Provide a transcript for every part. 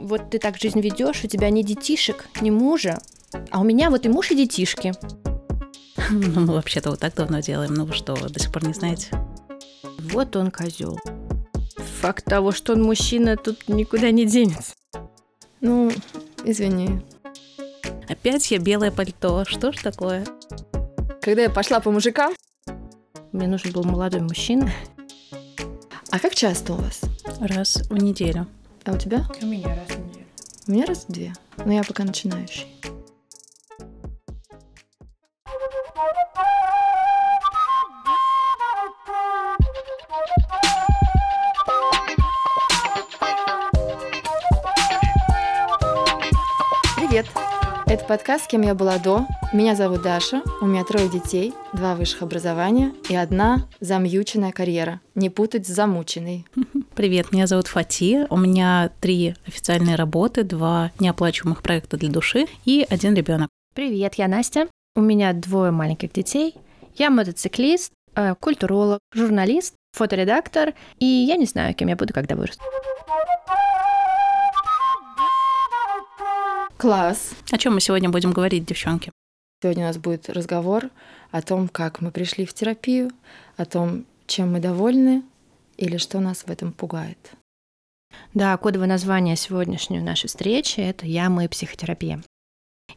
вот ты так жизнь ведешь, у тебя ни детишек, ни мужа, а у меня вот и муж, и детишки. Ну, мы вообще-то вот так давно делаем. Ну вы что, до сих пор не знаете? Вот он козел. Факт того, что он мужчина, тут никуда не денется. Ну, извини. Опять я белое пальто. Что ж такое? Когда я пошла по мужикам, Мне нужен был молодой мужчина. а как часто у вас? Раз в неделю. А у тебя? У меня раз. У меня раз в две. Но я пока начинающий. Привет! Это подкаст «Кем я была до». Меня зовут Даша, у меня трое детей, два высших образования и одна замьюченная карьера. Не путать с замученной. Привет, меня зовут Фати. У меня три официальные работы, два неоплачиваемых проекта для души и один ребенок. Привет, я Настя. У меня двое маленьких детей. Я мотоциклист, э, культуролог, журналист, фоторедактор, и я не знаю, кем я буду, когда вырасту. Класс! О чем мы сегодня будем говорить, девчонки? Сегодня у нас будет разговор о том, как мы пришли в терапию, о том, чем мы довольны или что нас в этом пугает. Да, кодовое название сегодняшней нашей встречи – это «Я, мы, психотерапия».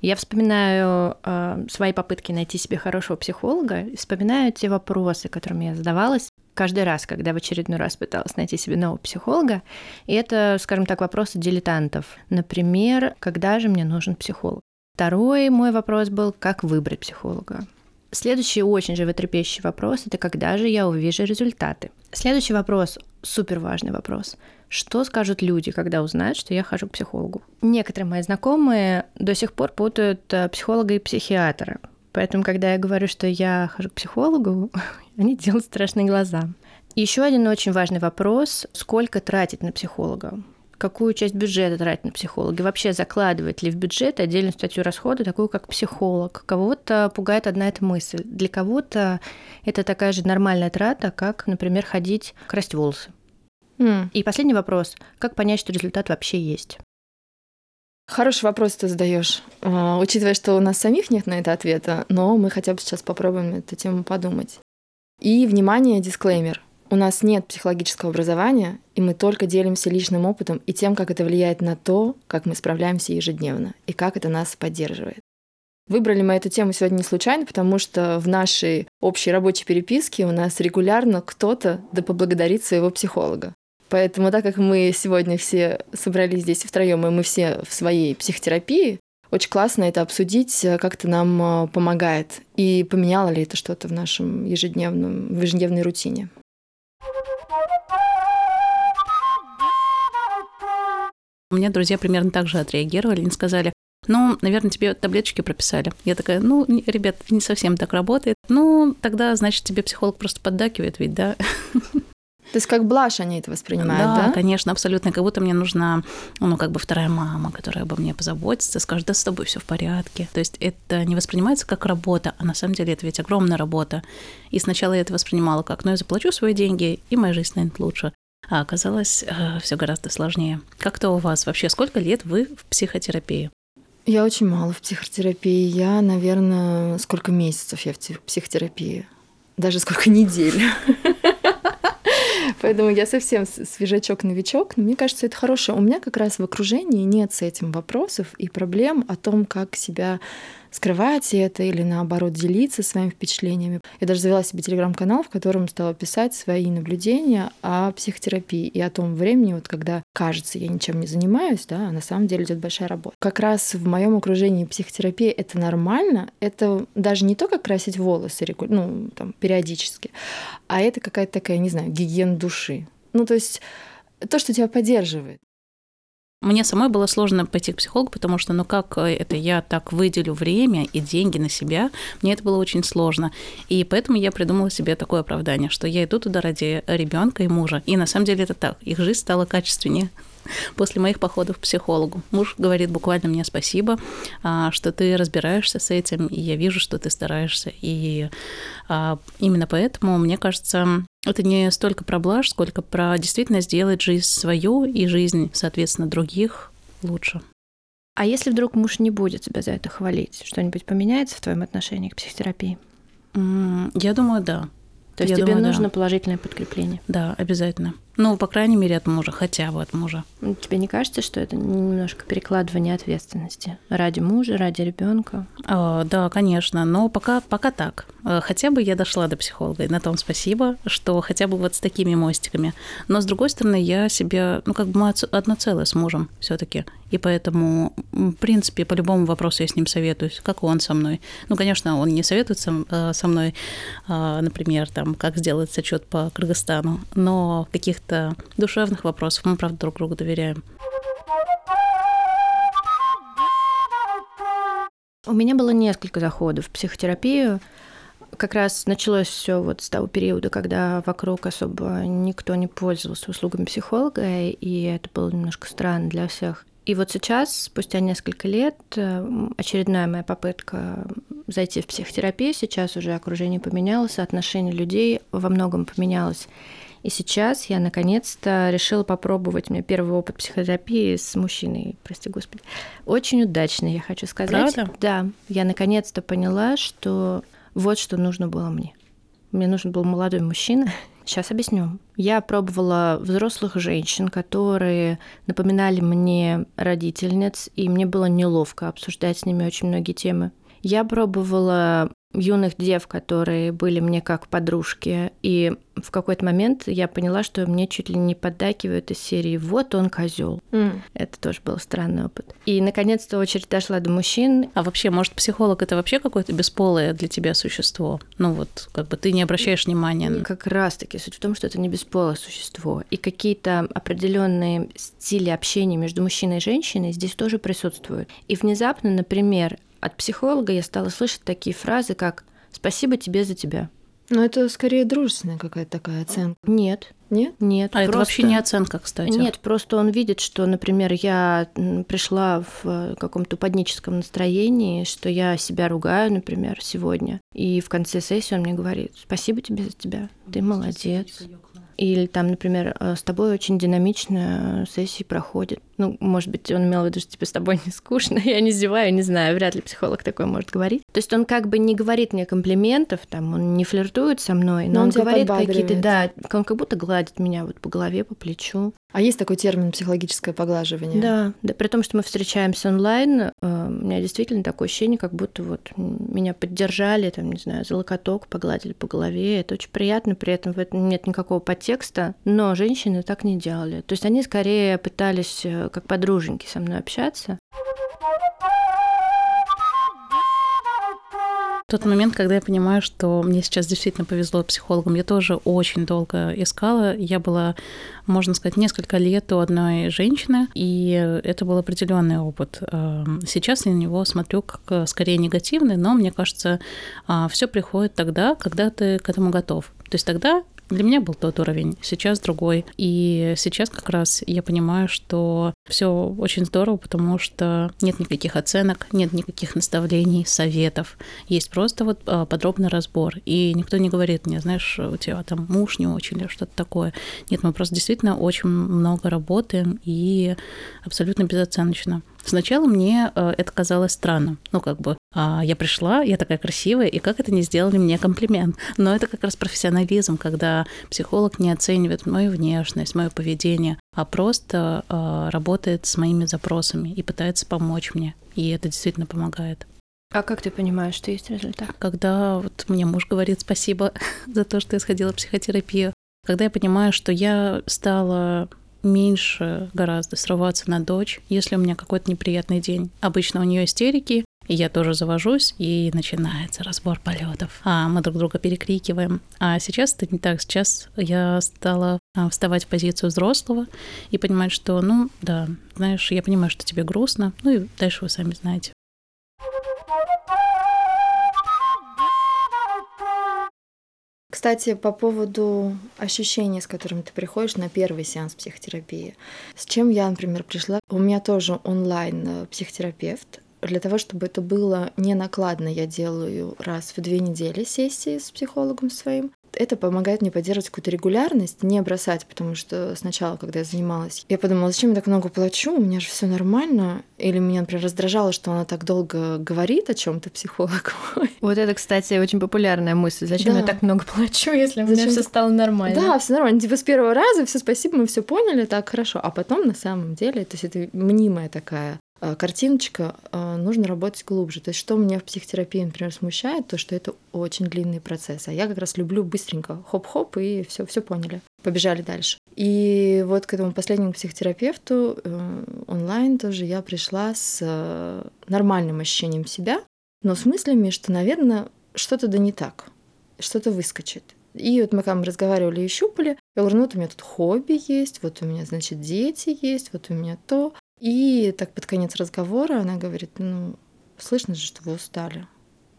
Я вспоминаю э, свои попытки найти себе хорошего психолога, и вспоминаю те вопросы, которыми я задавалась каждый раз, когда в очередной раз пыталась найти себе нового психолога. И это, скажем так, вопросы дилетантов. Например, когда же мне нужен психолог? Второй мой вопрос был, как выбрать психолога? Следующий очень животрепещущий вопрос – это когда же я увижу результаты? Следующий вопрос, супер важный вопрос. Что скажут люди, когда узнают, что я хожу к психологу? Некоторые мои знакомые до сих пор путают э, психолога и психиатра. Поэтому, когда я говорю, что я хожу к психологу, они делают страшные глаза. Еще один очень важный вопрос – сколько тратить на психолога? Какую часть бюджета тратить на психолога, и вообще закладывать ли в бюджет отдельную статью расхода, такую как психолог. Кого-то пугает одна эта мысль. Для кого-то это такая же нормальная трата, как, например, ходить красть волосы. М, И последний вопрос. Как понять, что результат вообще есть? Хороший вопрос ты задаешь, А, учитывая, что у нас самих нет на это ответа, но мы хотя бы сейчас попробуем эту тему подумать. И, внимание, дисклеймер. У нас нет психологического образования, и мы только делимся личным опытом и тем, как это влияет на то, как мы справляемся ежедневно, и как это нас поддерживает. Выбрали мы эту тему сегодня не случайно, потому что в нашей общей рабочей переписке у нас регулярно кто-то да поблагодарит своего психолога. Поэтому, так как мы сегодня все собрались здесь втроем, и мы все в своей психотерапии, очень классно это обсудить, э, как это нам э, помогает, и поменяло ли это что-то в нашем ежедневном, в ежедневной рутине. У меня друзья примерно так же отреагировали. Они сказали, ну, наверное, тебе таблеточки прописали. Я такая, ну, ребят, не совсем так работает. Ну, тогда, значит, тебе психолог просто поддакивает ведь, да? То есть как блажь они это воспринимают, да? конечно, абсолютно. Как будто мне нужна, ну, как бы вторая мама, которая обо мне позаботится, скажет, да с тобой все в порядке. То есть это не воспринимается как работа, а на самом деле это ведь огромная работа. И сначала я это воспринимала как, ну, я заплачу свои деньги, и моя жизнь станет лучше. А оказалось все гораздо сложнее. Как-то у вас вообще, сколько лет вы в психотерапии? Я очень мало в психотерапии. Я, наверное, сколько месяцев я в те- психотерапии. Даже сколько недель. Поэтому я совсем свежачок-новичок. Но мне кажется, это хорошее. У меня как раз в окружении нет с этим вопросов и проблем о том, как себя скрывать это или наоборот делиться своими впечатлениями. Я даже завела себе телеграм-канал, в котором стала писать свои наблюдения о психотерапии и о том времени, вот когда кажется, я ничем не занимаюсь, да, а на самом деле идет большая работа. Как раз в моем окружении психотерапия это нормально, это даже не то, как красить волосы ну, там, периодически, а это какая-то такая, не знаю, гигиена души. Ну, то есть то, что тебя поддерживает. Мне самой было сложно пойти к психологу, потому что, ну как э, это я так выделю время и деньги на себя, мне это было очень сложно. И поэтому я придумала себе такое оправдание, что я иду туда ради ребенка и мужа. И на самом деле это так. Их жизнь стала качественнее после моих походов к психологу. Муж говорит буквально мне спасибо, а, что ты разбираешься с этим, и я вижу, что ты стараешься. И а, именно поэтому, мне кажется, это не столько про блажь, сколько про действительно сделать жизнь свою и жизнь, соответственно, других лучше. А если вдруг муж не будет тебя за это хвалить, что-нибудь поменяется в твоем отношении к психотерапии? Я думаю, да. То есть Я тебе думаю, нужно да. положительное подкрепление. Да, обязательно. Ну, по крайней мере, от мужа, хотя бы от мужа. Ну, Тебе не кажется, что это немножко перекладывание ответственности ради мужа, ради ребенка? А, Да, конечно, но пока, пока так. А, Хотя бы я дошла до психолога, и на том спасибо, что хотя бы вот с такими мостиками. Но с другой стороны, я себя, ну как бы мы одно целое с мужем все таки И поэтому, в принципе, по любому вопросу я с ним советуюсь, как он со мной. Ну, конечно, он не советует со, э, со мной, а, например, там, как сделать зачет по Кыргызстану, но каких-то душевных вопросах мы, правда, друг другу доверяем. У меня было несколько заходов в психотерапию. Как раз началось все вот с того периода, когда вокруг особо никто не пользовался услугами психолога, и это было немножко странно для всех. И вот сейчас, спустя несколько лет, э, очередная моя попытка зайти в психотерапию. Сейчас уже окружение поменялось, отношение людей во многом поменялось. И сейчас я наконец-то решила попробовать. У меня первый опыт психотерапии с мужчиной, прости господи. Очень удачный, я хочу сказать. Правда? Да, я наконец-то поняла, что вот что нужно было мне. Мне нужен был молодой мужчина. Сейчас объясню. Я пробовала взрослых женщин, которые напоминали мне родительниц, и мне было неловко обсуждать с ними очень многие темы. Я пробовала юных дев, которые были мне как подружки, и в какой-то момент я поняла, что мне чуть ли не поддакивают из серии «Вот он козел. Это тоже был странный опыт. И, наконец-то, очередь дошла до мужчин. А вообще, может, психолог это вообще какое-то бесполое для тебя существо? Ну вот, как бы ты не обращаешь внимания. на- Как раз-таки суть в том, что это не бесполое существо. И какие-то определенные стили общения между мужчиной и женщиной здесь тоже присутствуют. И внезапно, например, от психолога я стала слышать такие фразы, как «спасибо тебе за тебя». Но это скорее дружественная какая-то такая оценка. Нет, Нет? нет. А это просто- вообще не оценка, кстати. Нет, просто он видит, что, например, я пришла в э, каком-то упадническом настроении, что я себя ругаю, например, сегодня. И в конце сессии он мне говорит, спасибо тебе за тебя, ты молодец. Или там, например, «Э, с тобой очень динамично сессии проходит. Ну, может быть, он имел в виду, что типа с тобой не скучно, я не зеваю, не знаю, вряд ли психолог такой может говорить. То есть он как бы не говорит мне комплиментов, там, он не флиртует со мной, но, Но он он, говорит какие-то, да, он как будто гладит меня вот по голове, по плечу. А есть такой термин психологическое поглаживание? Да, да, при том, что мы встречаемся онлайн, э, у меня действительно такое ощущение, как будто вот меня поддержали, там, не знаю, за локоток погладили по голове. Это очень приятно, при этом в этом нет никакого подтекста, но женщины так не делали. То есть они скорее пытались э, как подруженьки со мной общаться. Тот момент, когда я понимаю, что мне сейчас действительно повезло психологом, я тоже очень долго искала. Я была, можно сказать, несколько лет у одной женщины, и это был определенный опыт. Эм, Сейчас я на него смотрю как э, скорее негативный, но мне кажется, все приходит тогда, когда ты к этому готов. То есть тогда для меня был тот уровень, сейчас другой. И сейчас как раз я понимаю, что все очень здорово, потому что нет никаких оценок, нет никаких наставлений, советов. Есть просто вот а, подробный разбор. И никто не говорит мне, знаешь, у тебя там муж не очень или что-то такое. Нет, мы просто действительно очень много работаем и абсолютно безоценочно. Сначала мне э, это казалось странным. Ну, как бы, а, я пришла, я такая красивая, и как это не сделали мне комплимент? Но это как раз профессионализм, когда психолог не оценивает мою внешность, мое поведение, а просто э, работает с моими запросами и пытается помочь мне. И это действительно помогает. А как ты понимаешь, что есть результат? Когда вот мне муж говорит спасибо за то, что я сходила в психотерапию, когда я понимаю, что я стала меньше гораздо срываться на дочь, если у меня какой-то неприятный день. Обычно у нее истерики, и я тоже завожусь, и начинается разбор полетов. А мы друг друга перекрикиваем. А сейчас это не так. Сейчас я стала а, вставать в позицию взрослого и понимать, что, ну, да, знаешь, я понимаю, что тебе грустно, ну и дальше вы сами знаете. Кстати, по поводу ощущений, с которыми ты приходишь на первый сеанс психотерапии. С чем я, например, пришла? У меня тоже онлайн э, психотерапевт. Для того, чтобы это было не накладно, я делаю раз в две недели сессии с психологом своим это помогает мне поддерживать какую-то регулярность, не бросать, потому что сначала, когда я занималась, я подумала, зачем я так много плачу, у меня же все нормально. Или меня, например, раздражало, что она так долго говорит о чем-то психолог. Вот это, кстати, очень популярная мысль. Зачем да. я так много плачу, если у меня все стало нормально? Да, все нормально. Типа с первого раза все спасибо, мы все поняли, так хорошо. А потом на самом деле, то есть это мнимая такая картиночка, э, нужно работать глубже. То есть что меня в психотерапии, например, смущает, то что это очень длинный процесс. А я как раз люблю быстренько хоп-хоп и все, все поняли. Побежали дальше. И вот к этому последнему психотерапевту э, онлайн тоже я пришла с нормальным ощущением себя, но с мыслями, что, наверное, что-то да не так, что-то выскочит. И вот мы там разговаривали и щупали. Я говорю, ну вот у меня тут хобби есть, вот у меня, значит, дети есть, вот у меня то. И так под конец разговора она говорит, ну, слышно же, что вы устали.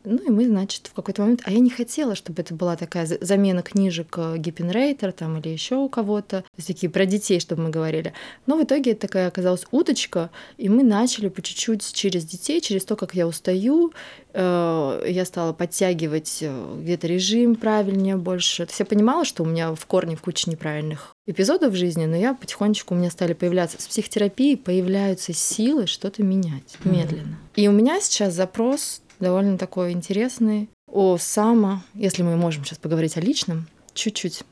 Ну и мы, значит, в какой-то момент... А я не хотела, чтобы это была такая замена книжек э, Гиппенрейтер там или еще у кого-то. Такие про детей, чтобы мы говорили. Но в итоге это такая оказалась уточка, и мы начали по чуть-чуть через детей, через то, как я устаю, э, я стала подтягивать э, где-то режим правильнее больше. То есть я понимала, что у меня в корне в куче неправильных эпизодов в жизни, но я потихонечку у меня стали появляться с психотерапией появляются силы что-то менять медленно. И у меня сейчас запрос довольно такой интересный. О само, если мы можем сейчас поговорить о личном, чуть-чуть.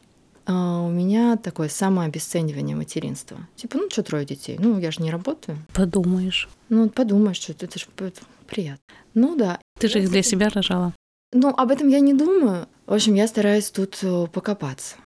А у меня такое самообесценивание материнства. Типа, ну что трое детей? Ну, я же не работаю. Подумаешь. Ну, подумаешь, что это, это же приятно. Ну да. Ты же их для себя рожала. Ну, об этом я не думаю. В общем, я стараюсь тут э, покопаться.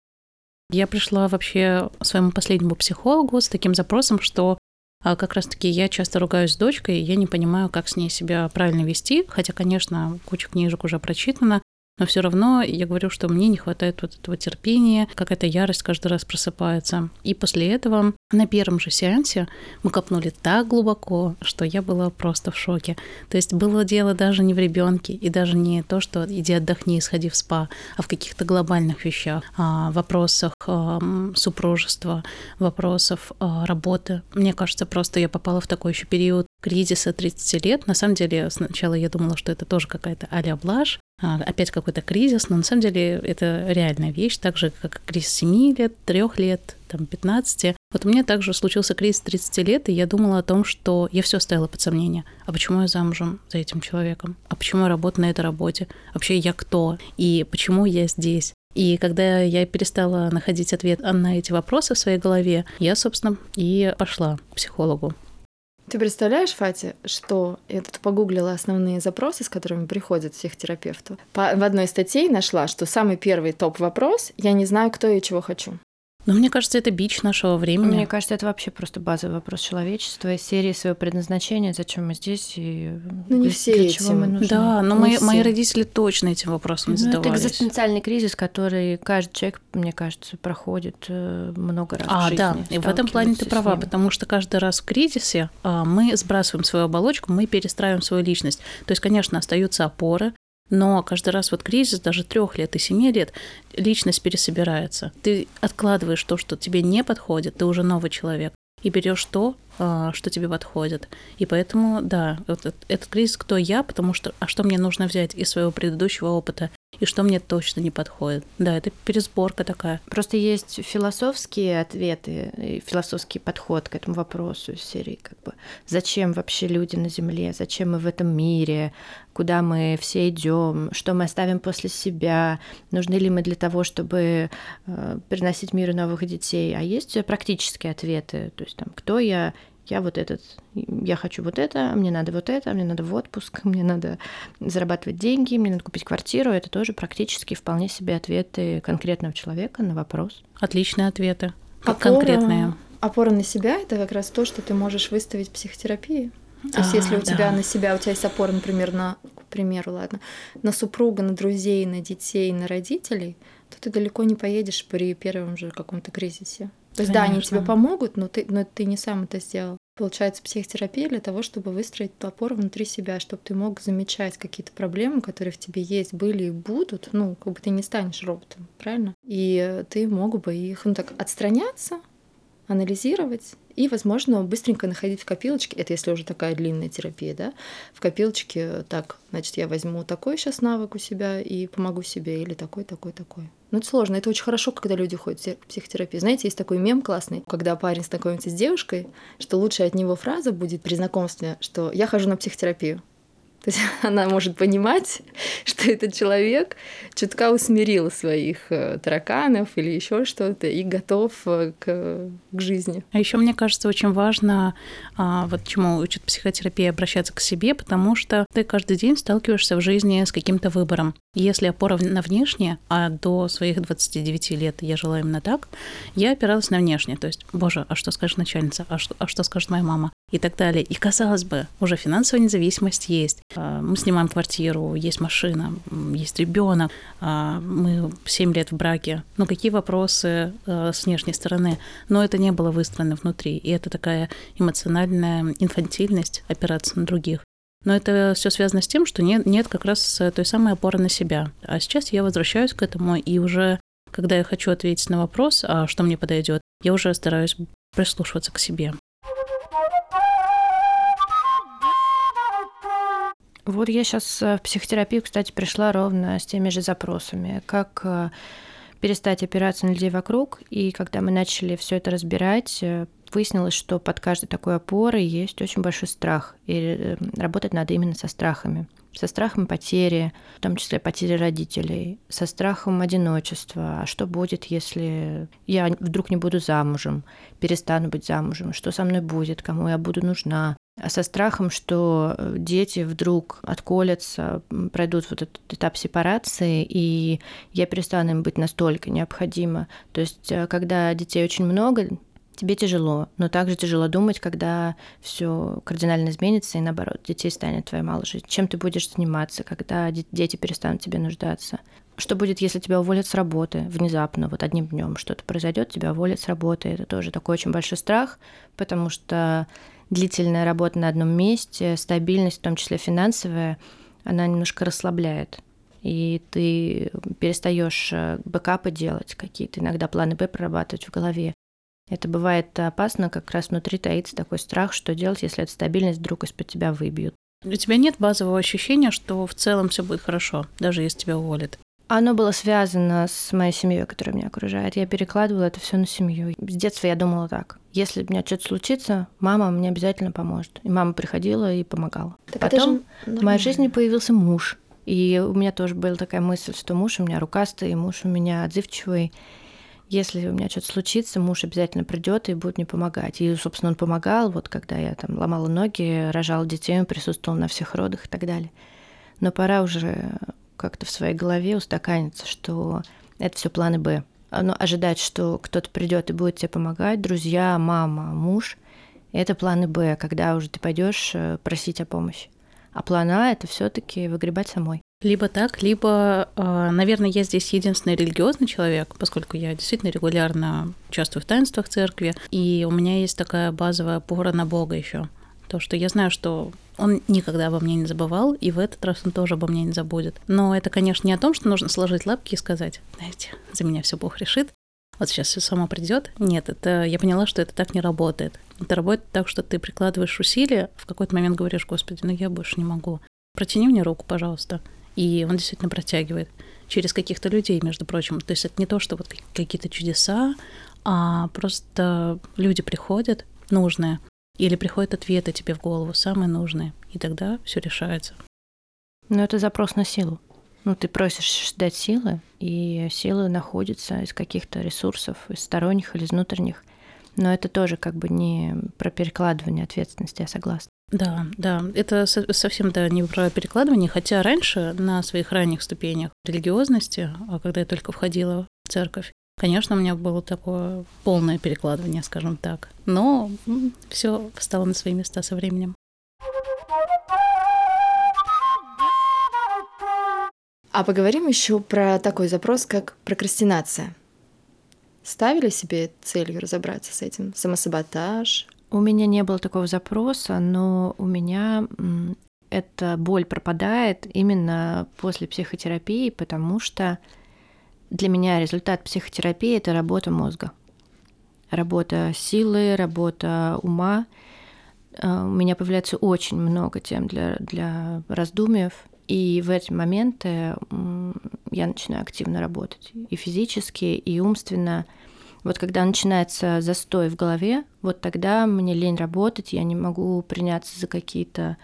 Я пришла вообще своему последнему психологу с таким запросом, что а как раз-таки я часто ругаюсь с дочкой, и я не понимаю, как с ней себя правильно вести, хотя, конечно, куча книжек уже прочитана, но все равно я говорю, что мне не хватает вот этого терпения, какая-то ярость каждый раз просыпается. И после этого на первом же сеансе мы копнули так глубоко, что я была просто в шоке. То есть было дело даже не в ребенке и даже не то, что иди отдохни, сходи в спа, а в каких-то глобальных вещах, а, вопросах а, супружества, вопросов а, работы. Мне кажется, просто я попала в такой еще период кризиса 30 лет. На самом деле, сначала я думала, что это тоже какая-то а блажь, опять какой-то кризис, но на самом деле это реальная вещь, так же, как кризис 7 лет, 3 лет, там, 15. Вот у меня также случился кризис 30 лет, и я думала о том, что я все ставила под сомнение. А почему я замужем за этим человеком? А почему я работаю на этой работе? Вообще я кто? И почему я здесь? И когда я перестала находить ответ на эти вопросы в своей голове, я, собственно, и пошла к психологу. Ты представляешь, Фати, что я тут погуглила основные запросы, с которыми приходят психотерапевту. По, в одной статье нашла, что самый первый топ-вопрос «Я не знаю, кто и чего хочу». Но мне кажется, это бич нашего времени. Мне кажется, это вообще просто базовый вопрос человечества из серии своего предназначения, зачем мы здесь и ну, не все для чего мы нужны. Да, но мои, мои родители точно этим вопросом ну, задавались. Это экзистенциальный кризис, который каждый человек, мне кажется, проходит э, много раз а, в жизни. да, и в этом плане ты права, потому что каждый раз в кризисе а, мы сбрасываем свою оболочку, мы перестраиваем свою личность. То есть, конечно, остаются опоры, но каждый раз вот кризис, даже трех лет и семи лет, личность пересобирается. Ты откладываешь то, что тебе не подходит, ты уже новый человек, и берешь то, а, что тебе подходит. И поэтому, да, вот этот кризис «Кто я?», потому что «А что мне нужно взять из своего предыдущего опыта?» И что мне точно не подходит. Да, это пересборка такая. Просто есть философские ответы, философский подход к этому вопросу из серии, как бы, зачем вообще люди на Земле, зачем мы в этом мире, куда мы все идем, что мы оставим после себя, нужны ли мы для того, чтобы э, приносить миру новых детей. А есть практические ответы, то есть там, кто я, я вот этот, я хочу вот это, мне надо вот это, мне надо в отпуск, мне надо зарабатывать деньги, мне надо купить квартиру. Это тоже практически вполне себе ответы конкретного человека на вопрос. Отличные ответы, как опора, конкретные. Опора на себя — это как раз то, что ты можешь выставить в психотерапии. То есть, а, если у да. тебя на себя, у тебя есть опора, например, на, к примеру, ладно, на супруга, на друзей, на детей, на родителей, то ты далеко не поедешь при первом же каком-то кризисе. То есть, Конечно. да, они тебе помогут, но ты, но ты не сам это сделал. Получается, психотерапия для того, чтобы выстроить опору внутри себя, чтобы ты мог замечать какие-то проблемы, которые в тебе есть, были и будут. Ну, как бы ты не станешь роботом, правильно? И ты мог бы их, ну так, отстраняться, анализировать и, возможно, быстренько находить в копилочке, это если уже такая длинная терапия, да, в копилочке, так, значит, я возьму такой сейчас навык у себя и помогу себе, или такой, такой, такой. Ну, это сложно. Это очень хорошо, когда люди ходят в психотерапию. Знаете, есть такой мем классный, когда парень знакомится с девушкой, что лучшая от него фраза будет при знакомстве, что «я хожу на психотерапию». То есть она может понимать, что этот человек чутка усмирил своих э, тараканов или еще что-то и готов э, к, к жизни. А еще мне кажется очень важно, а, вот чему учит психотерапия, обращаться к себе, потому что ты каждый день сталкиваешься в жизни с каким-то выбором. Если опора на внешнее, а до своих 29 лет я жила именно так, я опиралась на внешнее. То есть, боже, а что скажет начальница, а что, а что скажет моя мама? И так далее. И казалось бы, уже финансовая независимость есть. А, мы снимаем квартиру, есть машина, есть ребенок, а, мы 7 лет в браке. Но какие вопросы а, с внешней стороны? Но это не было выстроено внутри. И это такая эмоциональная инфантильность опираться на других. Но это все связано с тем, что нет, нет как раз той самой опоры на себя. А сейчас я возвращаюсь к этому, и уже когда я хочу ответить на вопрос, а что мне подойдет, я уже стараюсь прислушиваться к себе. Вот я сейчас э, в психотерапию, кстати, пришла ровно с теми же запросами. Как э, перестать опираться на людей вокруг. И когда мы начали все это разбирать, э, выяснилось, что под каждой такой опорой есть очень большой страх. И работать надо именно со страхами. Со страхом потери, в том числе потери родителей, со страхом одиночества. А что будет, если я вдруг не буду замужем, перестану быть замужем? Что со мной будет? Кому я буду нужна? Со страхом, что э, дети вдруг отколятся, пройдут вот этот этап сепарации, и я перестану им быть настолько необходима. То есть, э, когда детей очень много, тебе тяжело, но также тяжело думать, когда все кардинально изменится, и наоборот, детей станет твоей мало жить. Чем ты будешь заниматься, когда дети перестанут тебе нуждаться? Что будет, если тебя уволят с работы внезапно, вот одним днем что-то произойдет, тебя уволят с работы? Это тоже такой очень большой страх, потому что длительная работа на одном месте, стабильность, в том числе финансовая, она немножко расслабляет. И ты перестаешь э, бэкапы делать, какие-то иногда планы Б прорабатывать в голове. Это бывает опасно, как раз внутри таится такой страх, что делать, если эта стабильность вдруг из-под тебя выбьют. У тебя нет базового ощущения, что в целом все будет хорошо, даже если тебя уволят? Оно было связано с моей семьей, которая меня окружает. Я перекладывала это все на семью. С детства я думала так. Если у меня что-то случится, мама мне обязательно поможет. И мама приходила и помогала. Так Потом в моей жизни появился муж. И у меня тоже была такая мысль, что муж у меня рукастый, муж у меня отзывчивый. Если у меня что-то случится, муж обязательно придет и будет мне помогать. И, собственно, он помогал, вот когда я там ломала ноги, рожала детей, он присутствовал на всех родах и так далее. Но пора уже как-то в своей голове устаканиться, что это все планы Б. Но ожидать, что кто-то придет и будет тебе помогать, друзья, мама, муж, это планы Б, когда уже ты пойдешь э, просить о помощи. А план А это все-таки выгребать самой. Либо так, либо, э, наверное, я здесь единственный религиозный человек, поскольку я действительно регулярно участвую в таинствах церкви, и у меня есть такая базовая опора на Бога еще. То, что я знаю, что он никогда обо мне не забывал, и в этот раз он тоже обо мне не забудет. Но это, конечно, не о том, что нужно сложить лапки и сказать, знаете, за меня все Бог решит, вот сейчас все само придет. Нет, это я поняла, что это так не работает. Это работает так, что ты прикладываешь усилия, в какой-то момент говоришь, Господи, ну я больше не могу. Протяни мне руку, пожалуйста. И он действительно протягивает через каких-то людей, между прочим. То есть это не то, что вот какие-то чудеса, а просто люди приходят нужные, или приходят ответы тебе в голову, самые нужные, и тогда все решается. Но это запрос на силу. Ну, ты просишь дать силы, и силы находятся из каких-то ресурсов, из сторонних или из внутренних. Но это тоже как бы не про перекладывание ответственности, я согласна. Да, да, это совсем да, не про перекладывание, хотя раньше на своих ранних ступенях религиозности, а когда я только входила в церковь, Конечно, у меня было такое полное перекладывание, скажем так. Но все встало на свои места со временем. А поговорим еще про такой запрос, как прокрастинация. Ставили себе целью разобраться с этим? Самосаботаж? У меня не было такого запроса, но у меня эта боль пропадает именно после психотерапии, потому что для меня результат психотерапии – это работа мозга. работа силы, работа ума. Э, у меня появляется очень много тем для, для раздумьев, и в эти моменты я начинаю активно работать и физически, и умственно. Вот когда начинается застой в голове, вот тогда мне лень работать, я не могу приняться за какие-то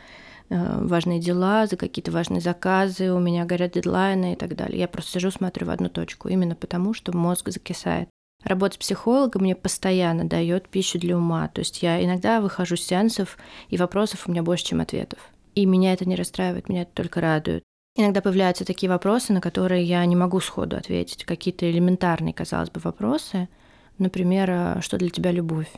важные дела, за какие-то важные заказы, у меня горят дедлайны и так далее. Я просто сижу, смотрю в одну точку, именно потому, что мозг закисает. Работа с психологом мне постоянно дает пищу для ума. То есть я иногда выхожу с сеансов, и вопросов у меня больше, чем ответов. И меня это не расстраивает, меня это только радует. Иногда появляются такие вопросы, на которые я не могу сходу ответить. Какие-то элементарные, казалось бы, вопросы. Например, а, что для тебя любовь?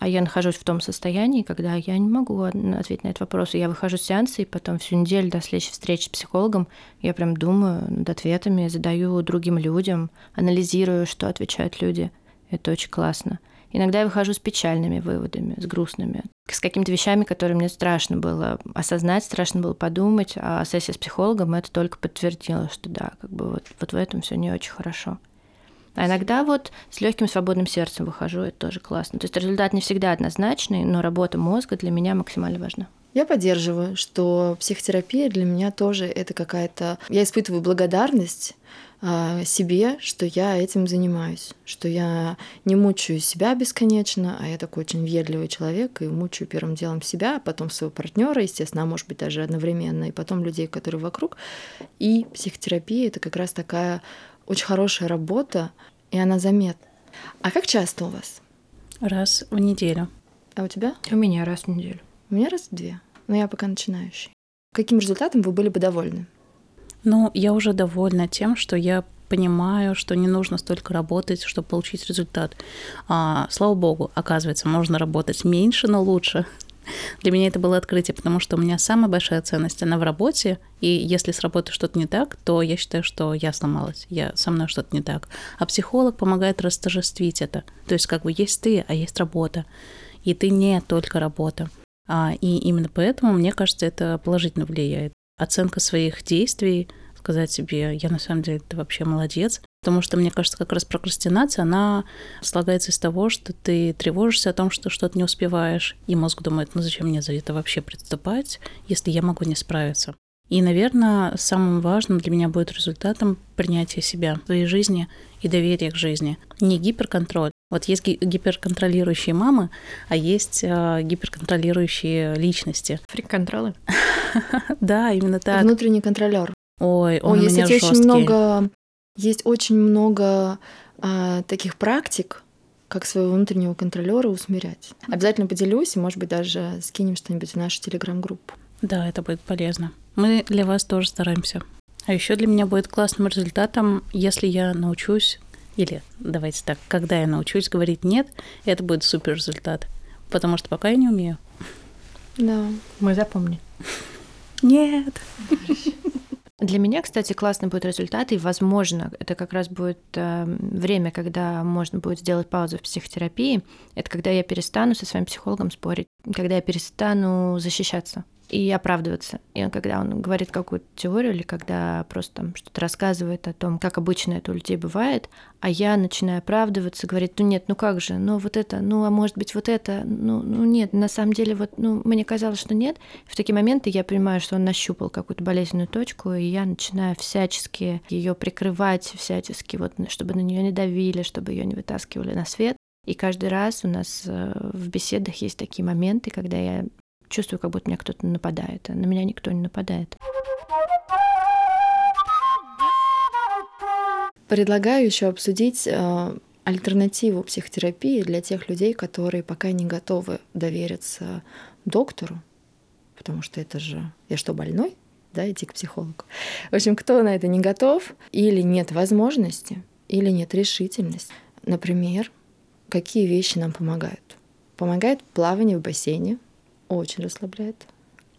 А я нахожусь в том состоянии, когда я не могу ответить на этот вопрос. Я выхожу с сеанса, и потом всю неделю до следующей встречи с психологом я прям думаю над ответами, задаю другим людям, анализирую, что отвечают люди. Это очень классно. Иногда я выхожу с печальными выводами, с грустными, с какими-то вещами, которые мне страшно было осознать, страшно было подумать, а сессия с психологом это только подтвердила, что да, как бы вот, вот в этом все не очень хорошо. А иногда вот с легким свободным сердцем выхожу, это тоже классно. То есть результат не всегда однозначный, но работа мозга для меня максимально важна. Я поддерживаю, что психотерапия для меня тоже это какая-то... Я испытываю благодарность а, себе, что я этим занимаюсь, что я не мучаю себя бесконечно, а я такой очень въедливый человек и мучаю первым делом себя, а потом своего партнера, естественно, а может быть даже одновременно, и потом людей, которые вокруг. И психотерапия это как раз такая очень хорошая работа, и она заметна. А как часто у вас? Раз в неделю. А у тебя? У меня раз в неделю. У меня раз в две. Но я пока начинающий. Каким результатом вы были бы довольны? Ну, я уже довольна тем, что я понимаю, что не нужно столько работать, чтобы получить результат. А, слава богу, оказывается, можно работать меньше, но лучше. Для меня это было открытие, потому что у меня самая большая ценность, она в работе, и если с работы что-то не так, то я считаю, что я сломалась, я, со мной что-то не так. А психолог помогает растожествить это. То есть как бы есть ты, а есть работа. И ты не только работа. А, и именно поэтому, мне кажется, это положительно влияет оценка своих действий, сказать себе, я на самом деле ты вообще молодец. Потому что, мне кажется, как раз прокрастинация, она слагается из того, что ты тревожишься о том, что что-то не успеваешь, и мозг думает, ну зачем мне за это вообще приступать, если я могу не справиться. И, наверное, самым важным для меня будет результатом принятия себя, своей жизни и доверия к жизни. Не гиперконтроль. Вот есть гиперконтролирующие мамы, а есть э, гиперконтролирующие личности. Фрик-контролы. Да, именно так. Внутренний контролер. Ой, он Ой, у есть меня очень много, есть очень много а, таких практик, как своего внутреннего контролера усмирять. Обязательно поделюсь, и, может быть, даже скинем что-нибудь в нашу телеграм-группу. Да, это будет полезно. Мы для вас тоже стараемся. А еще для меня будет классным результатом, если я научусь, или давайте так, когда я научусь говорить нет, это будет супер результат. Потому что пока я не умею. Да. Мы запомним. Нет. Для меня, кстати, классный будет результат, и, возможно, это как раз будет э, время, когда можно будет сделать паузу в психотерапии. Это когда я перестану со своим психологом спорить, когда я перестану защищаться и оправдываться. И когда он говорит какую-то теорию или когда просто там что-то рассказывает о том, как обычно это у людей бывает, а я начинаю оправдываться, говорит, ну нет, ну как же, ну вот это, ну а может быть вот это, ну, ну нет, на самом деле вот, ну мне казалось, что нет. В такие моменты я понимаю, что он нащупал какую-то болезненную точку, и я начинаю всячески ее прикрывать, всячески вот, чтобы на нее не давили, чтобы ее не вытаскивали на свет. И каждый раз у нас э, в беседах есть такие моменты, когда я чувствую, как будто меня кто-то нападает. А на меня никто не нападает. Предлагаю еще обсудить э, альтернативу психотерапии для тех людей, которые пока не готовы довериться доктору, потому что это же я что, больной? Да, идти к психологу. В общем, кто на это не готов, или нет возможности, или нет решительности. Например, какие вещи нам помогают? Помогает плавание в бассейне, очень расслабляет.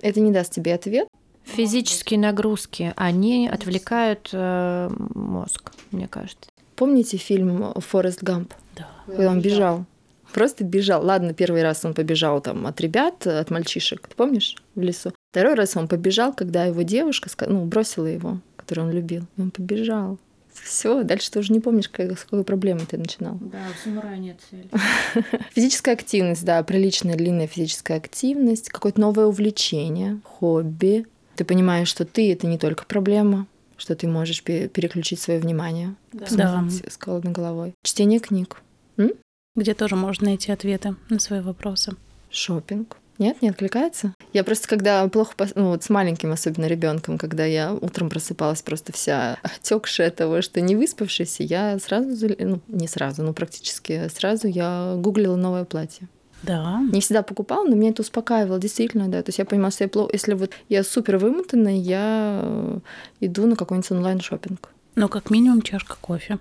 Это не даст тебе ответ. Физические нагрузки, они отвлекают э, мозг, мне кажется. Помните фильм «Форест Гамп»? Да. Когда он бежал. Просто бежал. Ладно, первый раз он побежал там от ребят, от мальчишек, ты помнишь, в лесу. Второй раз он побежал, когда его девушка ну, бросила его, которую он любил. И он побежал. Все, дальше ты уже не помнишь, как, с какой проблемой ты начинал. Да, у самурая нет цели. Физическая активность, да, приличная длинная физическая активность, какое-то новое увлечение, хобби. Ты понимаешь, что ты — это не только проблема, что ты можешь переключить свое внимание да. с голодной головой. Чтение книг. М? Где тоже можно найти ответы на свои вопросы. Шопинг. Нет, не откликается? Я просто когда плохо, пос... ну вот с маленьким особенно ребенком, когда я утром просыпалась просто вся отекшая того, что не выспавшаяся, я сразу, ну не сразу, но практически сразу я гуглила новое платье. Да. Не всегда покупала, но меня это успокаивало, действительно, да. То есть я понимала, что я плохо, если вот я супер вымотанная, я э, иду на какой-нибудь онлайн шопинг. Ну, как минимум чашка кофе.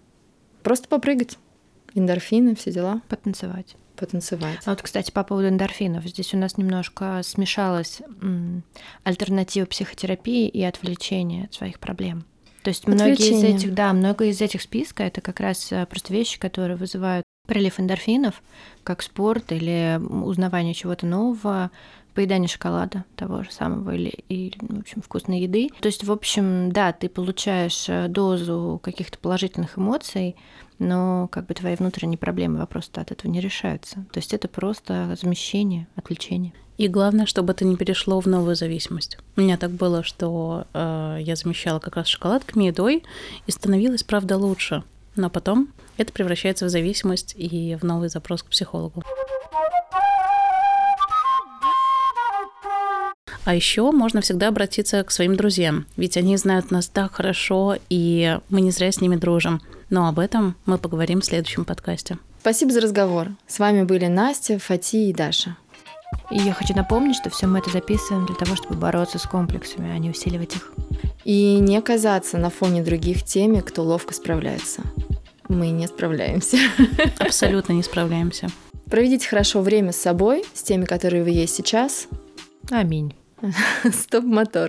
Просто попрыгать. Эндорфины, все дела. Потанцевать потанцевать. А вот, кстати, по поводу эндорфинов. Здесь у нас немножко смешалась альтернатива психотерапии и отвлечения от своих проблем. То есть многие из этих, да, много из этих списка это как раз э, просто вещи, которые вызывают прилив эндорфинов, как спорт или узнавание чего-то нового, поедание шоколада того же самого или, или ну, в общем, вкусной еды. То есть, в общем, да, ты получаешь э, дозу каких-то положительных эмоций, но как бы твои внутренние проблемы, вопросы от этого не решаются. То есть это просто замещение, отвлечение. И главное, чтобы это не перешло в новую зависимость. У меня так было, что э, я замещала как раз шоколадками, едой, и становилось, правда, лучше. Но потом это превращается в зависимость и в новый запрос к психологу. А еще можно всегда обратиться к своим друзьям, ведь они знают нас так хорошо, и мы не зря с ними дружим. Но об этом мы поговорим в следующем подкасте. Спасибо за разговор. С вами были Настя, Фати и Даша. И я хочу напомнить, что все мы это записываем для того, чтобы бороться с комплексами, а не усиливать их. И не казаться на фоне других теми, кто ловко справляется. Мы не справляемся. Абсолютно не справляемся. Проведите хорошо время с собой, с теми, которые вы есть сейчас. Аминь. Стоп-мотор.